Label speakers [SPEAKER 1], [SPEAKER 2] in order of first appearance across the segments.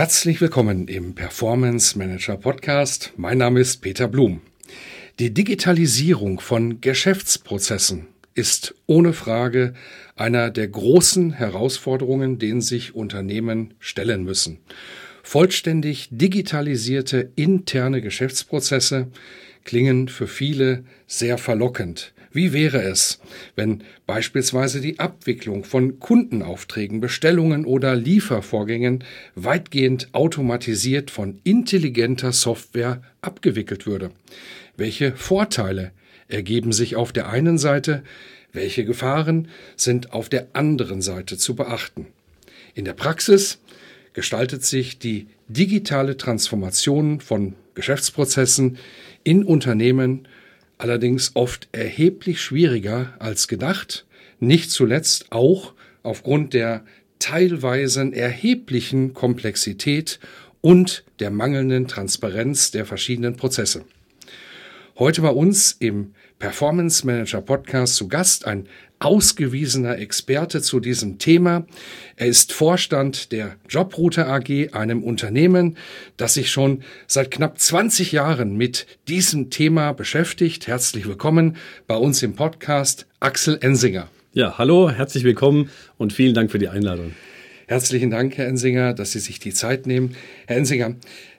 [SPEAKER 1] Herzlich willkommen im Performance Manager Podcast. Mein Name ist Peter Blum. Die Digitalisierung von Geschäftsprozessen ist ohne Frage einer der großen Herausforderungen, denen sich Unternehmen stellen müssen. Vollständig digitalisierte interne Geschäftsprozesse klingen für viele sehr verlockend. Wie wäre es, wenn beispielsweise die Abwicklung von Kundenaufträgen, Bestellungen oder Liefervorgängen weitgehend automatisiert von intelligenter Software abgewickelt würde? Welche Vorteile ergeben sich auf der einen Seite, welche Gefahren sind auf der anderen Seite zu beachten? In der Praxis gestaltet sich die digitale Transformation von Geschäftsprozessen in Unternehmen allerdings oft erheblich schwieriger als gedacht, nicht zuletzt auch aufgrund der teilweise erheblichen Komplexität und der mangelnden Transparenz der verschiedenen Prozesse. Heute bei uns im Performance Manager Podcast zu Gast ein ausgewiesener Experte zu diesem Thema. Er ist Vorstand der Jobrouter AG, einem Unternehmen, das sich schon seit knapp 20 Jahren mit diesem Thema beschäftigt. Herzlich willkommen bei uns im Podcast, Axel Ensinger.
[SPEAKER 2] Ja, hallo, herzlich willkommen und vielen Dank für die Einladung.
[SPEAKER 1] Herzlichen Dank, Herr Ensinger, dass Sie sich die Zeit nehmen. Herr Ensinger,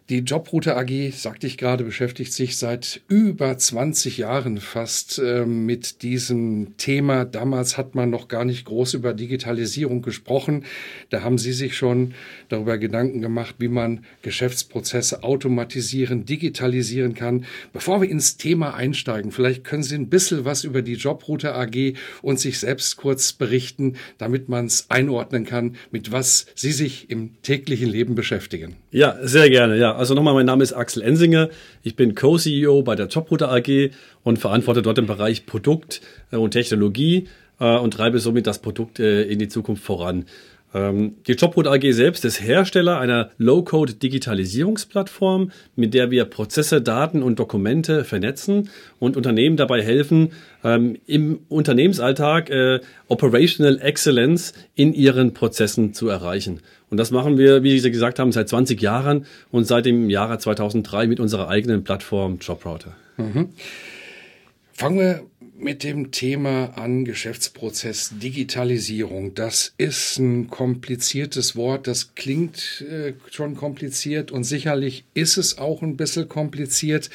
[SPEAKER 1] die Jobrouter AG, sagte ich gerade, beschäftigt sich seit über 20 Jahren fast äh, mit diesem Thema. Damals hat man noch gar nicht groß über Digitalisierung gesprochen. Da haben Sie sich schon darüber Gedanken gemacht, wie man Geschäftsprozesse automatisieren, digitalisieren kann. Bevor wir ins Thema einsteigen, vielleicht können Sie ein bisschen was über die Jobrouter AG und sich selbst kurz berichten, damit man es einordnen kann, mit was Sie sich im täglichen Leben beschäftigen.
[SPEAKER 2] Ja, sehr gerne. Ja, also nochmal, mein Name ist Axel Ensinger. Ich bin Co-CEO bei der Jobrouter AG und verantworte dort den Bereich Produkt äh, und Technologie äh, und treibe somit das Produkt äh, in die Zukunft voran. Ähm, die Jobroot AG selbst ist Hersteller einer Low-Code-Digitalisierungsplattform, mit der wir Prozesse, Daten und Dokumente vernetzen und Unternehmen dabei helfen, ähm, im Unternehmensalltag äh, Operational Excellence in ihren Prozessen zu erreichen. Und das machen wir, wie Sie gesagt haben, seit 20 Jahren und seit dem Jahre 2003 mit unserer eigenen Plattform Jobrouter. Mhm.
[SPEAKER 1] Fangen wir mit dem Thema an Geschäftsprozess Digitalisierung. Das ist ein kompliziertes Wort, das klingt äh, schon kompliziert und sicherlich ist es auch ein bisschen kompliziert.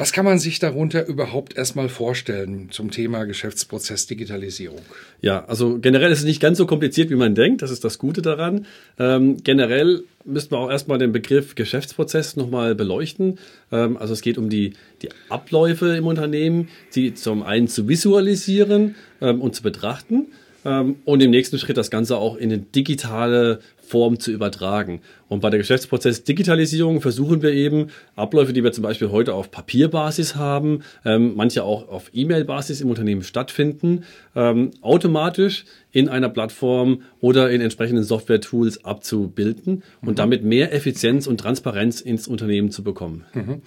[SPEAKER 1] Was kann man sich darunter überhaupt erstmal vorstellen zum Thema Geschäftsprozess Digitalisierung?
[SPEAKER 2] Ja, also generell ist es nicht ganz so kompliziert, wie man denkt. Das ist das Gute daran. Ähm, generell müssten wir auch erstmal den Begriff Geschäftsprozess nochmal beleuchten. Ähm, also es geht um die, die Abläufe im Unternehmen, die zum einen zu visualisieren ähm, und zu betrachten ähm, und im nächsten Schritt das Ganze auch in eine digitale Form zu übertragen. Und bei der Geschäftsprozess-Digitalisierung versuchen wir eben Abläufe, die wir zum Beispiel heute auf Papierbasis haben, ähm, manche auch auf E-Mail-Basis im Unternehmen stattfinden, ähm, automatisch in einer Plattform oder in entsprechenden Software-Tools abzubilden und mhm. damit mehr Effizienz und Transparenz ins Unternehmen zu bekommen. Mhm.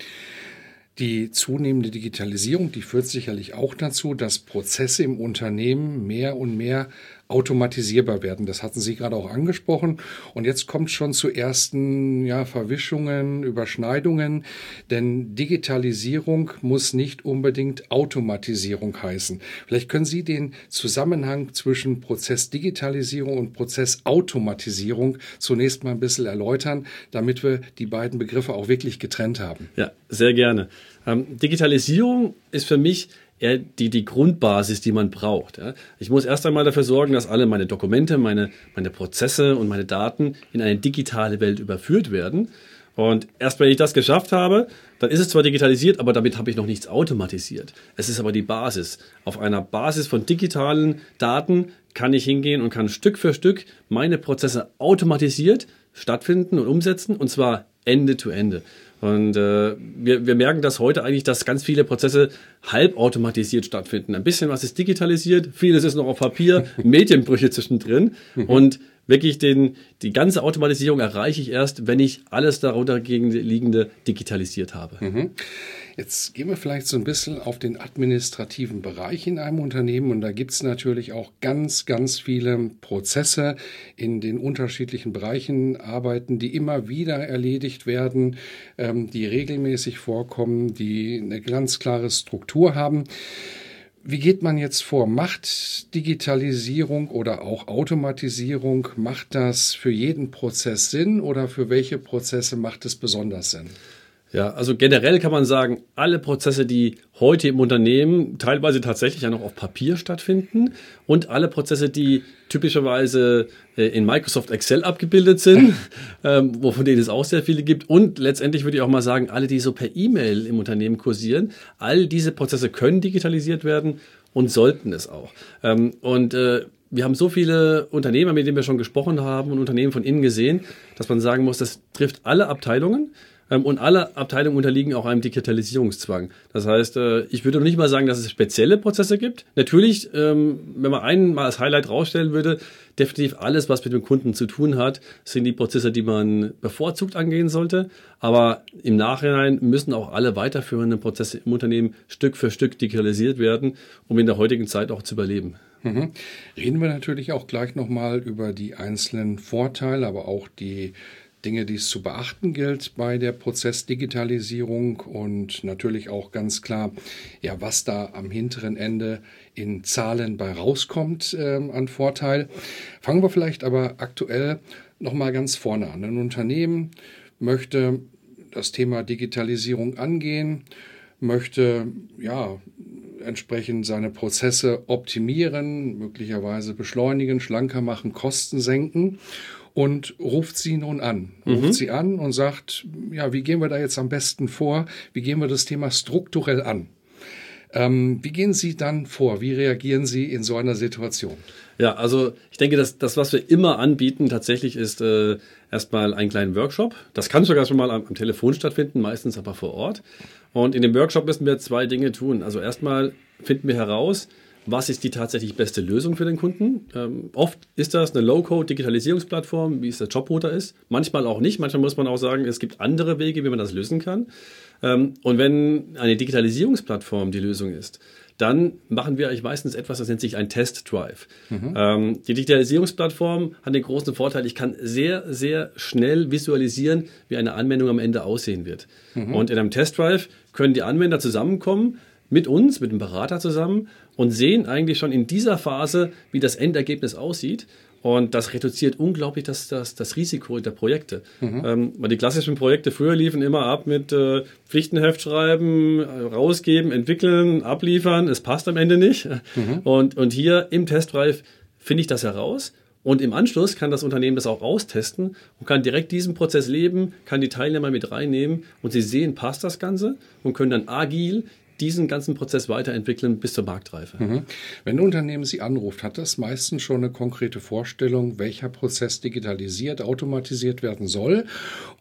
[SPEAKER 1] Die zunehmende Digitalisierung, die führt sicherlich auch dazu, dass Prozesse im Unternehmen mehr und mehr automatisierbar werden. Das hatten Sie gerade auch angesprochen. Und jetzt kommt schon zu ersten ja, Verwischungen, Überschneidungen, denn Digitalisierung muss nicht unbedingt Automatisierung heißen. Vielleicht können Sie den Zusammenhang zwischen Prozessdigitalisierung und Prozessautomatisierung zunächst mal ein bisschen erläutern, damit wir die beiden Begriffe auch wirklich getrennt haben.
[SPEAKER 2] Ja, sehr gerne. Ähm, Digitalisierung ist für mich eher die, die Grundbasis, die man braucht. Ja. Ich muss erst einmal dafür sorgen, dass alle meine Dokumente, meine, meine Prozesse und meine Daten in eine digitale Welt überführt werden. Und erst wenn ich das geschafft habe, dann ist es zwar digitalisiert, aber damit habe ich noch nichts automatisiert. Es ist aber die Basis. Auf einer Basis von digitalen Daten kann ich hingehen und kann Stück für Stück meine Prozesse automatisiert stattfinden und umsetzen und zwar Ende zu Ende. Und äh, wir, wir merken das heute eigentlich, dass ganz viele Prozesse halbautomatisiert stattfinden. Ein bisschen was ist digitalisiert, vieles ist noch auf Papier, Medienbrüche zwischendrin. Mhm. Und wirklich den, die ganze Automatisierung erreiche ich erst, wenn ich alles darunter liegende digitalisiert habe.
[SPEAKER 1] Mhm. Jetzt gehen wir vielleicht so ein bisschen auf den administrativen Bereich in einem Unternehmen und da gibt es natürlich auch ganz, ganz viele Prozesse in den unterschiedlichen Bereichen arbeiten, die immer wieder erledigt werden, ähm, die regelmäßig vorkommen, die eine ganz klare Struktur haben. Wie geht man jetzt vor? Macht Digitalisierung oder auch Automatisierung, macht das für jeden Prozess Sinn oder für welche Prozesse macht es besonders Sinn?
[SPEAKER 2] Ja, also generell kann man sagen, alle Prozesse, die heute im Unternehmen teilweise tatsächlich ja noch auf Papier stattfinden und alle Prozesse, die typischerweise äh, in Microsoft Excel abgebildet sind, ähm, wovon denen es auch sehr viele gibt und letztendlich würde ich auch mal sagen, alle, die so per E-Mail im Unternehmen kursieren, all diese Prozesse können digitalisiert werden und sollten es auch. Ähm, und äh, wir haben so viele Unternehmer, mit denen wir schon gesprochen haben und Unternehmen von innen gesehen, dass man sagen muss, das trifft alle Abteilungen. Ähm, und alle Abteilungen unterliegen auch einem Digitalisierungszwang. Das heißt, äh, ich würde noch nicht mal sagen, dass es spezielle Prozesse gibt. Natürlich, ähm, wenn man einen mal als Highlight rausstellen würde, definitiv alles, was mit dem Kunden zu tun hat, sind die Prozesse, die man bevorzugt angehen sollte. Aber im Nachhinein müssen auch alle weiterführenden Prozesse im Unternehmen Stück für Stück digitalisiert werden, um in der heutigen Zeit auch zu überleben.
[SPEAKER 1] Mhm. Reden wir natürlich auch gleich nochmal über die einzelnen Vorteile, aber auch die Dinge, die es zu beachten gilt bei der Prozessdigitalisierung und natürlich auch ganz klar, ja, was da am hinteren Ende in Zahlen bei rauskommt äh, an Vorteil. Fangen wir vielleicht aber aktuell noch mal ganz vorne an. Ein Unternehmen möchte das Thema Digitalisierung angehen, möchte ja entsprechend seine Prozesse optimieren, möglicherweise beschleunigen, schlanker machen, Kosten senken und ruft sie nun an. Ruft mhm. sie an und sagt, ja, wie gehen wir da jetzt am besten vor? Wie gehen wir das Thema strukturell an? Ähm, wie gehen Sie dann vor? Wie reagieren Sie in so einer Situation?
[SPEAKER 2] Ja, also ich denke, dass das, was wir immer anbieten, tatsächlich ist äh, erstmal einen kleinen Workshop. Das kann sogar schon mal am, am Telefon stattfinden, meistens aber vor Ort. Und in dem Workshop müssen wir zwei Dinge tun. Also erstmal finden wir heraus, was ist die tatsächlich beste Lösung für den Kunden. Ähm, oft ist das eine Low-Code-Digitalisierungsplattform, wie es der Jobrouter ist. Manchmal auch nicht. Manchmal muss man auch sagen, es gibt andere Wege, wie man das lösen kann. Ähm, und wenn eine Digitalisierungsplattform die Lösung ist, dann machen wir eigentlich meistens etwas, das nennt sich ein Test Drive. Mhm. Ähm, die Digitalisierungsplattform hat den großen Vorteil, ich kann sehr, sehr schnell visualisieren, wie eine Anwendung am Ende aussehen wird. Mhm. Und in einem Test Drive können die Anwender zusammenkommen, mit uns, mit dem Berater zusammen und sehen eigentlich schon in dieser Phase, wie das Endergebnis aussieht. Und das reduziert unglaublich das, das, das Risiko der Projekte. Mhm. Ähm, weil die klassischen Projekte früher liefen immer ab mit äh, Pflichtenheft schreiben, rausgeben, entwickeln, abliefern. Es passt am Ende nicht. Mhm. Und, und hier im Testreif finde ich das heraus. Und im Anschluss kann das Unternehmen das auch austesten und kann direkt diesen Prozess leben, kann die Teilnehmer mit reinnehmen und sie sehen, passt das Ganze und können dann agil diesen ganzen Prozess weiterentwickeln bis zur Marktreife. Mhm.
[SPEAKER 1] Wenn ein Unternehmen Sie anruft, hat das meistens schon eine konkrete Vorstellung, welcher Prozess digitalisiert, automatisiert werden soll?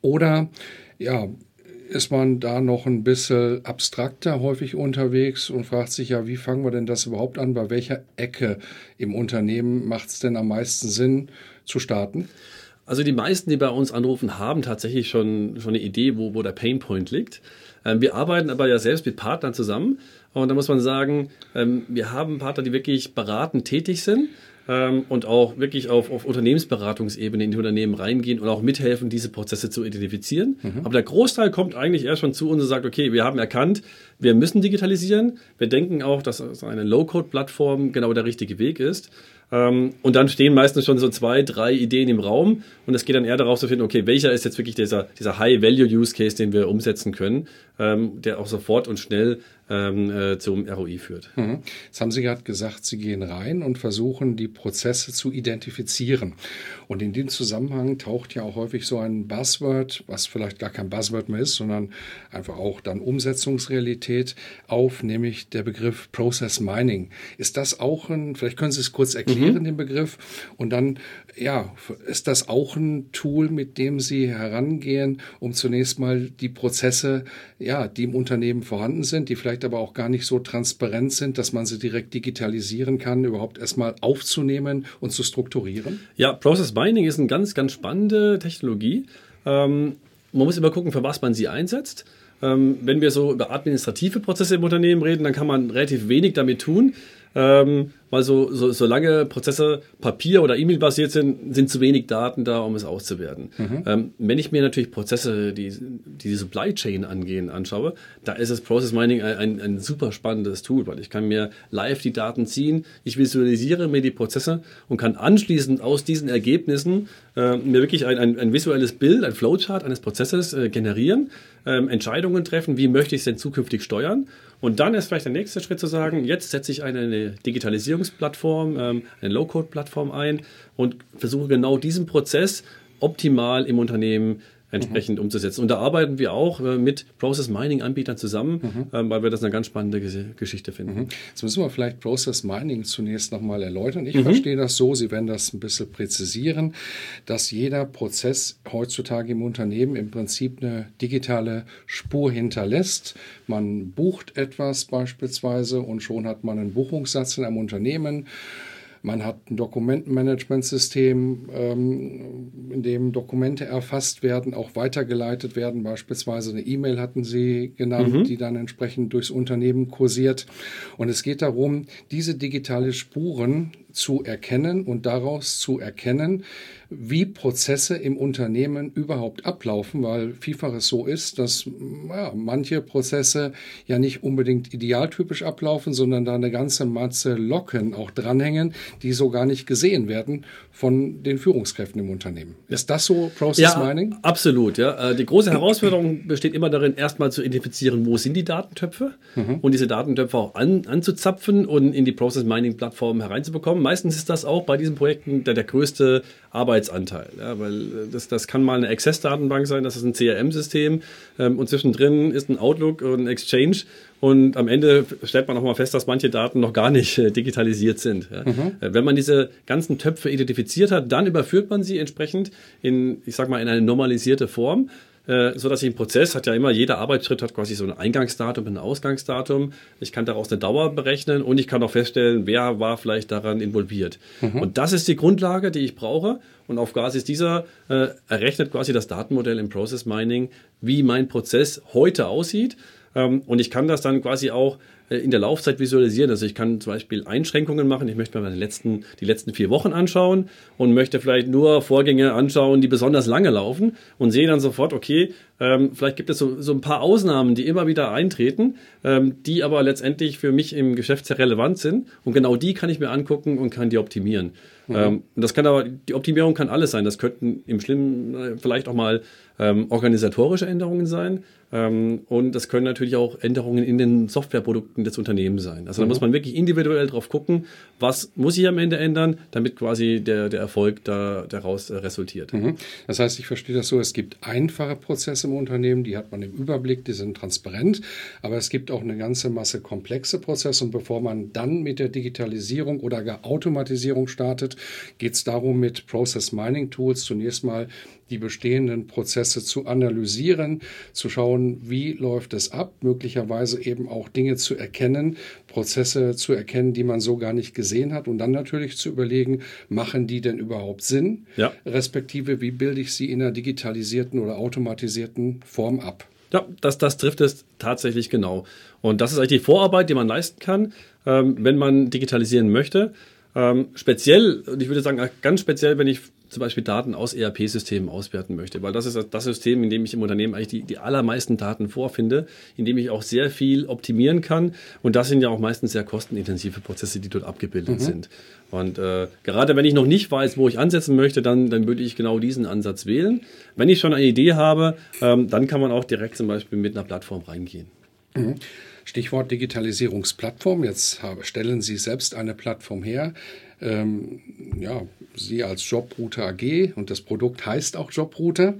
[SPEAKER 1] Oder ja, ist man da noch ein bisschen abstrakter häufig unterwegs und fragt sich ja, wie fangen wir denn das überhaupt an? Bei welcher Ecke im Unternehmen macht es denn am meisten Sinn zu starten?
[SPEAKER 2] Also die meisten, die bei uns anrufen, haben tatsächlich schon, schon eine Idee, wo, wo der Painpoint liegt. Ähm, wir arbeiten aber ja selbst mit Partnern zusammen. Und da muss man sagen, ähm, wir haben Partner, die wirklich beratend tätig sind ähm, und auch wirklich auf, auf Unternehmensberatungsebene in die Unternehmen reingehen und auch mithelfen, diese Prozesse zu identifizieren. Mhm. Aber der Großteil kommt eigentlich erst schon zu uns und sagt, okay, wir haben erkannt, wir müssen digitalisieren. Wir denken auch, dass eine Low-Code-Plattform genau der richtige Weg ist. Ähm, und dann stehen meistens schon so zwei, drei Ideen im Raum und es geht dann eher darauf zu finden, okay, welcher ist jetzt wirklich dieser, dieser High-Value-Use-Case, den wir umsetzen können, ähm, der auch sofort und schnell ähm, äh, zum ROI führt.
[SPEAKER 1] Mhm. Jetzt haben Sie gerade gesagt, Sie gehen rein und versuchen, die Prozesse zu identifizieren. Und in dem Zusammenhang taucht ja auch häufig so ein Buzzword, was vielleicht gar kein Buzzword mehr ist, sondern einfach auch dann Umsetzungsrealität auf, nämlich der Begriff Process Mining. Ist das auch ein, vielleicht können Sie es kurz erklären, mhm. den Begriff, und dann, ja, ist das auch ein Tool, mit dem Sie herangehen, um zunächst mal die Prozesse, ja, die im Unternehmen vorhanden sind, die vielleicht aber auch gar nicht so transparent sind, dass man sie direkt digitalisieren kann, überhaupt erstmal aufzunehmen und zu strukturieren?
[SPEAKER 2] Ja, Process Mining ist eine ganz, ganz spannende Technologie. Ähm, man muss immer gucken, für was man sie einsetzt. Ähm, wenn wir so über administrative Prozesse im Unternehmen reden, dann kann man relativ wenig damit tun. Ähm, weil so, so, solange Prozesse Papier- oder E-Mail-basiert sind, sind zu wenig Daten da, um es auszuwerten. Mhm. Ähm, wenn ich mir natürlich Prozesse, die, die Supply Chain angehen, anschaue, da ist das Process Mining ein, ein, ein, super spannendes Tool, weil ich kann mir live die Daten ziehen, ich visualisiere mir die Prozesse und kann anschließend aus diesen Ergebnissen äh, mir wirklich ein, ein, ein, visuelles Bild, ein Flowchart eines Prozesses äh, generieren, äh, Entscheidungen treffen, wie möchte ich es denn zukünftig steuern und dann ist vielleicht der nächste Schritt zu sagen, jetzt setze ich eine, Digitalisierungsplattform, ähm, eine Low-Code-Plattform ein und versuche genau diesen Prozess optimal im Unternehmen entsprechend mhm. umzusetzen. Und da arbeiten wir auch äh, mit Process Mining Anbietern zusammen, mhm. ähm, weil wir das eine ganz spannende Geschichte finden.
[SPEAKER 1] Mhm. Jetzt müssen wir vielleicht Process Mining zunächst nochmal erläutern. Ich mhm. verstehe das so, Sie werden das ein bisschen präzisieren, dass jeder Prozess heutzutage im Unternehmen im Prinzip eine digitale Spur hinterlässt. Man bucht etwas beispielsweise und schon hat man einen Buchungssatz in einem Unternehmen. Man hat ein Dokumentenmanagementsystem, ähm, in dem Dokumente erfasst werden, auch weitergeleitet werden. Beispielsweise eine E-Mail hatten Sie genannt, mhm. die dann entsprechend durchs Unternehmen kursiert. Und es geht darum, diese digitale Spuren zu erkennen und daraus zu erkennen, wie Prozesse im Unternehmen überhaupt ablaufen, weil vielfach es so ist, dass ja, manche Prozesse ja nicht unbedingt idealtypisch ablaufen, sondern da eine ganze Matze Locken auch dranhängen, die so gar nicht gesehen werden von den Führungskräften im Unternehmen. Ist das so Process
[SPEAKER 2] ja,
[SPEAKER 1] Mining?
[SPEAKER 2] Absolut, ja. Äh, die große Herausforderung besteht immer darin, erstmal zu identifizieren, wo sind die Datentöpfe mhm. und diese Datentöpfe auch an, anzuzapfen und in die Process Mining Plattform hereinzubekommen. Meistens ist das auch bei diesen Projekten der, der größte Arbeitsanteil, ja, weil das, das kann mal eine Access-Datenbank sein, das ist ein CRM-System ähm, und zwischendrin ist ein Outlook und ein Exchange und am Ende stellt man auch mal fest, dass manche Daten noch gar nicht äh, digitalisiert sind. Ja. Mhm. Äh, wenn man diese ganzen Töpfe identifiziert hat, dann überführt man sie entsprechend in, ich sag mal, in eine normalisierte Form äh, so dass ich im Prozess hat ja immer jeder Arbeitsschritt hat quasi so ein Eingangsdatum und ein Ausgangsdatum. Ich kann daraus eine Dauer berechnen und ich kann auch feststellen, wer war vielleicht daran involviert. Mhm. Und das ist die Grundlage, die ich brauche. Und auf Basis dieser äh, errechnet quasi das Datenmodell im Process Mining, wie mein Prozess heute aussieht. Ähm, und ich kann das dann quasi auch äh, in der Laufzeit visualisieren. Also ich kann zum Beispiel Einschränkungen machen. Ich möchte mir meine letzten, die letzten vier Wochen anschauen und möchte vielleicht nur Vorgänge anschauen, die besonders lange laufen und sehe dann sofort, okay, ähm, vielleicht gibt es so, so ein paar Ausnahmen, die immer wieder eintreten, ähm, die aber letztendlich für mich im Geschäft sehr relevant sind. Und genau die kann ich mir angucken und kann die optimieren. Mhm. Ähm, das kann aber, die Optimierung kann alles sein. Das könnten im Schlimmen äh, vielleicht auch mal ähm, organisatorische Änderungen sein. Ähm, und das können natürlich auch Änderungen in den Softwareprodukten des Unternehmens sein. Also mhm. da muss man wirklich individuell drauf gucken, was muss ich am Ende ändern, damit quasi der, der Erfolg da, daraus äh, resultiert.
[SPEAKER 1] Mhm. Das heißt, ich verstehe das so, es gibt einfache Prozesse im Unternehmen, die hat man im Überblick, die sind transparent, aber es gibt auch eine ganze Masse komplexe Prozesse und bevor man dann mit der Digitalisierung oder gar Automatisierung startet, geht es darum, mit Process Mining Tools zunächst mal die bestehenden Prozesse zu analysieren, zu schauen, wie läuft es ab, möglicherweise eben auch Dinge zu erkennen, Prozesse zu erkennen, die man so gar nicht gesehen hat und dann natürlich zu überlegen, machen die denn überhaupt Sinn, ja. respektive wie bilde ich sie in einer digitalisierten oder automatisierten Form ab.
[SPEAKER 2] Ja, das, das trifft es tatsächlich genau. Und das ist eigentlich die Vorarbeit, die man leisten kann, ähm, wenn man digitalisieren möchte. Ähm, speziell, und ich würde sagen, ganz speziell, wenn ich zum Beispiel Daten aus ERP-Systemen auswerten möchte, weil das ist das System, in dem ich im Unternehmen eigentlich die, die allermeisten Daten vorfinde, in dem ich auch sehr viel optimieren kann. Und das sind ja auch meistens sehr kostenintensive Prozesse, die dort abgebildet mhm. sind. Und äh, gerade wenn ich noch nicht weiß, wo ich ansetzen möchte, dann, dann würde ich genau diesen Ansatz wählen. Wenn ich schon eine Idee habe, ähm, dann kann man auch direkt zum Beispiel mit einer Plattform reingehen.
[SPEAKER 1] Mhm. Stichwort Digitalisierungsplattform. Jetzt stellen Sie selbst eine Plattform her. Ähm, ja, Sie als Jobrouter AG und das Produkt heißt auch Jobrouter.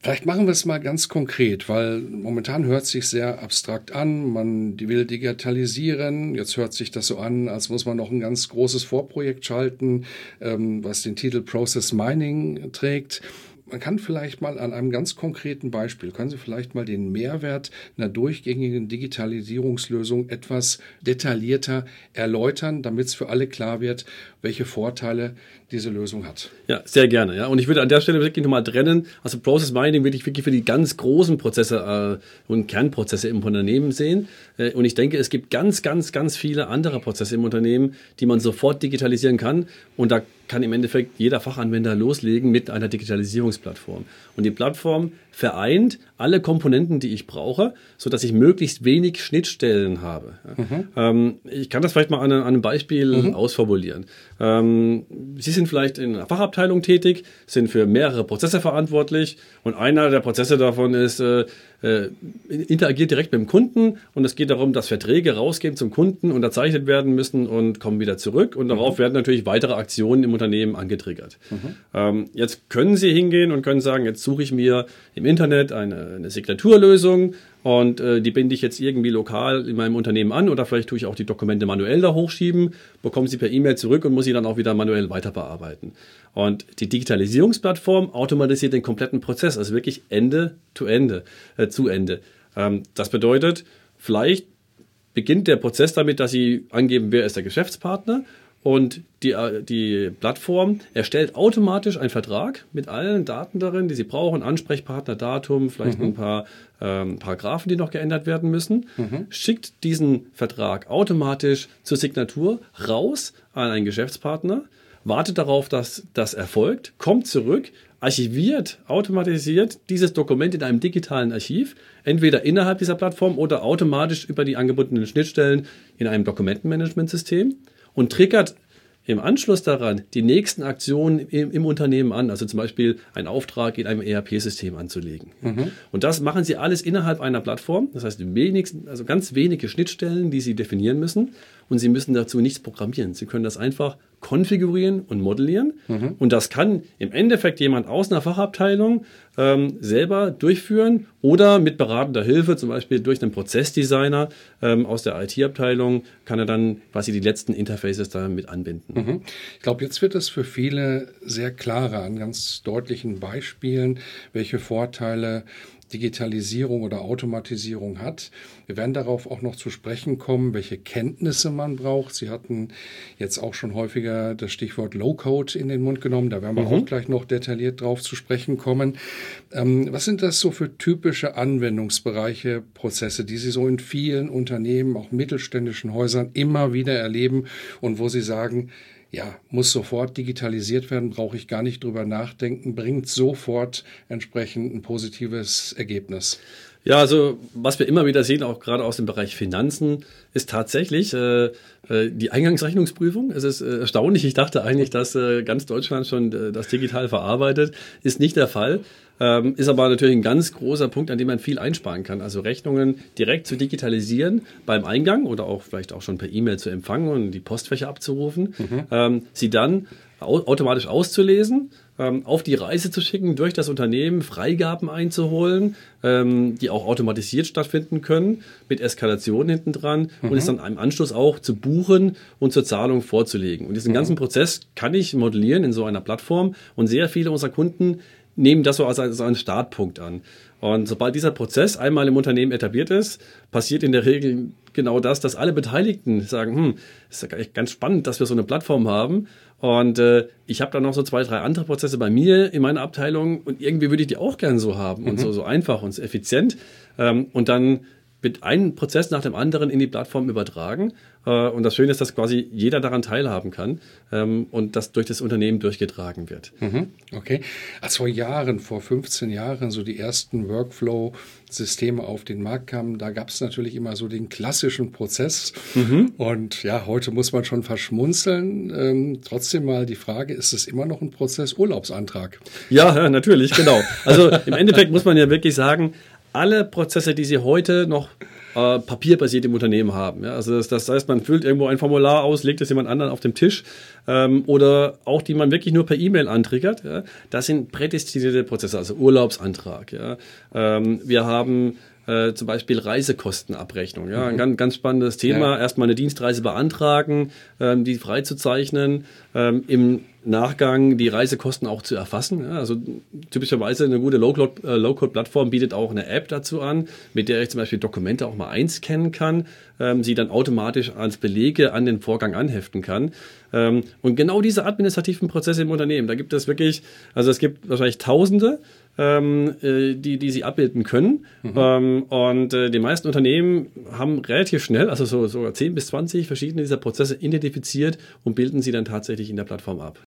[SPEAKER 1] Vielleicht machen wir es mal ganz konkret, weil momentan hört sich sehr abstrakt an. Man will digitalisieren. Jetzt hört sich das so an, als muss man noch ein ganz großes Vorprojekt schalten, ähm, was den Titel Process Mining trägt man kann vielleicht mal an einem ganz konkreten Beispiel, können Sie vielleicht mal den Mehrwert einer durchgängigen Digitalisierungslösung etwas detaillierter erläutern, damit es für alle klar wird, welche Vorteile diese Lösung hat.
[SPEAKER 2] Ja, sehr gerne. Ja. Und ich würde an der Stelle wirklich nochmal trennen. Also Process Mining würde ich wirklich für die ganz großen Prozesse äh, und Kernprozesse im Unternehmen sehen. Äh, und ich denke, es gibt ganz, ganz, ganz viele andere Prozesse im Unternehmen, die man sofort digitalisieren kann. Und da kann im Endeffekt jeder Fachanwender loslegen mit einer Digitalisierungsplattform. Und die Plattform vereint alle Komponenten, die ich brauche, so dass ich möglichst wenig Schnittstellen habe. Mhm. Ähm, ich kann das vielleicht mal an, an einem Beispiel mhm. ausformulieren. Ähm, Sie sind vielleicht in einer Fachabteilung tätig, sind für mehrere Prozesse verantwortlich und einer der Prozesse davon ist, äh, äh, interagiert direkt mit dem Kunden und es geht darum, dass Verträge rausgehen zum Kunden, unterzeichnet werden müssen und kommen wieder zurück und darauf mhm. werden natürlich weitere Aktionen im Unternehmen angetriggert. Mhm. Ähm, jetzt können Sie hingehen und können sagen, jetzt suche ich mir im Internet eine, eine Signaturlösung und äh, die binde ich jetzt irgendwie lokal in meinem Unternehmen an oder vielleicht tue ich auch die Dokumente manuell da hochschieben, bekomme sie per E-Mail zurück und muss sie dann auch wieder manuell weiter bearbeiten. Und die Digitalisierungsplattform automatisiert den kompletten Prozess, also wirklich Ende to Ende, äh, zu Ende. Ähm, das bedeutet, vielleicht beginnt der Prozess damit, dass Sie angeben, wer ist der Geschäftspartner und die, äh, die Plattform erstellt automatisch einen Vertrag mit allen Daten darin, die Sie brauchen, Ansprechpartner, Datum, vielleicht mhm. ein paar ähm, Paragraphen, die noch geändert werden müssen, mhm. schickt diesen Vertrag automatisch zur Signatur raus an einen Geschäftspartner, wartet darauf, dass das erfolgt, kommt zurück, archiviert automatisiert dieses Dokument in einem digitalen Archiv, entweder innerhalb dieser Plattform oder automatisch über die angebundenen Schnittstellen in einem Dokumentenmanagementsystem und triggert im Anschluss daran die nächsten Aktionen im, im, Unternehmen an, also zum Beispiel einen Auftrag in einem ERP-System anzulegen. Mhm. Und das machen Sie alles innerhalb einer Plattform. Das heißt, wenigsten, also ganz wenige Schnittstellen, die Sie definieren müssen. Und Sie müssen dazu nichts programmieren. Sie können das einfach konfigurieren und modellieren. Mhm. Und das kann im Endeffekt jemand aus einer Fachabteilung ähm, selber durchführen oder mit beratender Hilfe, zum Beispiel durch einen Prozessdesigner ähm, aus der IT-Abteilung, kann er dann quasi die letzten Interfaces da mit anbinden.
[SPEAKER 1] Mhm. Ich glaube, jetzt wird es für viele sehr klarer an ganz deutlichen Beispielen, welche Vorteile Digitalisierung oder Automatisierung hat. Wir werden darauf auch noch zu sprechen kommen, welche Kenntnisse man braucht. Sie hatten jetzt auch schon häufiger das Stichwort Low-Code in den Mund genommen. Da werden wir mhm. auch gleich noch detailliert drauf zu sprechen kommen. Ähm, was sind das so für typische Anwendungsbereiche, Prozesse, die Sie so in vielen Unternehmen, auch mittelständischen Häusern immer wieder erleben und wo Sie sagen, ja, muss sofort digitalisiert werden, brauche ich gar nicht drüber nachdenken, bringt sofort entsprechend ein positives Ergebnis.
[SPEAKER 2] Ja, also was wir immer wieder sehen, auch gerade aus dem Bereich Finanzen, ist tatsächlich äh, äh die Eingangsrechnungsprüfung. Es ist äh, erstaunlich. Ich dachte eigentlich, dass äh, ganz Deutschland schon äh, das digital verarbeitet. Ist nicht der Fall. Ähm, ist aber natürlich ein ganz großer Punkt, an dem man viel einsparen kann. Also Rechnungen direkt zu digitalisieren beim Eingang oder auch vielleicht auch schon per E-Mail zu empfangen und die Postfächer abzurufen, mhm. ähm, sie dann au automatisch auszulesen, ähm, auf die Reise zu schicken, durch das Unternehmen Freigaben einzuholen, ähm, die auch automatisiert stattfinden können, mit Eskalation hinten dran mhm. und es dann im Anschluss auch zu buchen und zur Zahlung vorzulegen. Und diesen mhm. ganzen Prozess kann ich modellieren in so einer Plattform und sehr viele unserer Kunden nehmen das so als, als einen Startpunkt an. Und sobald dieser Prozess einmal im Unternehmen etabliert ist, passiert in der Regel genau das, dass alle Beteiligten sagen, hm, ist ja ganz spannend, dass wir so eine Plattform haben. Und äh, ich habe dann noch so zwei, drei andere Prozesse bei mir in meiner Abteilung und irgendwie würde ich die auch gern so haben mhm. und so, so einfach und so effizient. Ähm, und dann wird ein Prozess nach dem anderen in die Plattform übertragen. Äh, und das Schöne ist, dass quasi jeder daran teilhaben kann ähm, und das durch das Unternehmen durchgetragen wird.
[SPEAKER 1] Mhm, okay. Als vor Jahren, vor 15 Jahren, so die ersten Workflow-Systeme auf den Markt kamen, da gab es natürlich immer so den klassischen Prozess. Mhm. Und ja, heute muss man schon verschmunzeln. Ähm, trotzdem mal die Frage, ist es immer noch ein Prozess Urlaubsantrag?
[SPEAKER 2] Ja, ja natürlich, genau. Also im Endeffekt muss man ja wirklich sagen, alle Prozesse, die Sie heute noch äh, papierbasiert im Unternehmen haben. Ja? Also das, das, heißt, man füllt irgendwo ein Formular aus, legt es jemand anderen auf dem Tisch ähm, oder auch die man wirklich nur per E-Mail antriggert. Ja? Das sind prädestinierte Prozesse, also Urlaubsantrag. Ja? Ähm, wir haben äh, zum Beispiel Reisekostenabrechnung. Ja, ein mhm. ganz, ganz spannendes Thema. Ja. Erstmal eine Dienstreise beantragen, ähm, die freizuzeichnen, ähm, im Nachgang die Reisekosten auch zu erfassen. Ja, also typischerweise eine gute Low-Code-Plattform äh, bietet auch eine App dazu an, mit der ich zum Beispiel Dokumente auch mal einscannen kann, ähm, sie dann automatisch als Belege an den Vorgang anheften kann. Ähm, und genau diese administrativen Prozesse im Unternehmen, da gibt es wirklich, also es gibt wahrscheinlich Tausende ähm, äh, die, die sie abbilden können. Mhm. Ähm, und äh, die meisten Unternehmen haben relativ schnell, also so, sogar 10 bis 20 verschiedene dieser Prozesse identifiziert und bilden sie dann tatsächlich in der Plattform ab.